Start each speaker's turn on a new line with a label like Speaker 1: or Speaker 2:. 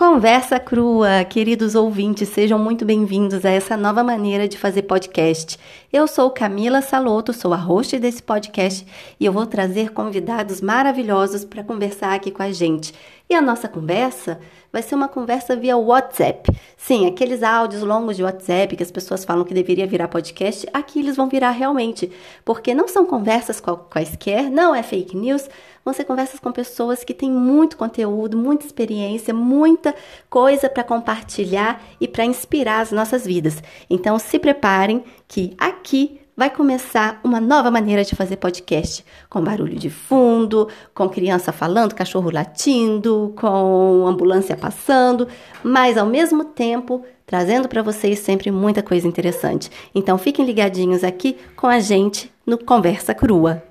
Speaker 1: Conversa crua, queridos ouvintes, sejam muito bem-vindos a essa nova maneira de fazer podcast. Eu sou Camila Saloto, sou a host desse podcast e eu vou trazer convidados maravilhosos para conversar aqui com a gente. E a nossa conversa vai ser uma conversa via WhatsApp. Sim, aqueles áudios longos de WhatsApp que as pessoas falam que deveria virar podcast, aqui eles vão virar realmente, porque não são conversas quaisquer, não é fake news, vão ser conversas com pessoas que têm muito conteúdo, muita experiência, muita coisa para compartilhar e para inspirar as nossas vidas. Então se preparem que aqui vai começar uma nova maneira de fazer podcast, com barulho de fundo, com criança falando, cachorro latindo, com ambulância passando, mas ao mesmo tempo trazendo para vocês sempre muita coisa interessante. Então fiquem ligadinhos aqui com a gente no Conversa Crua.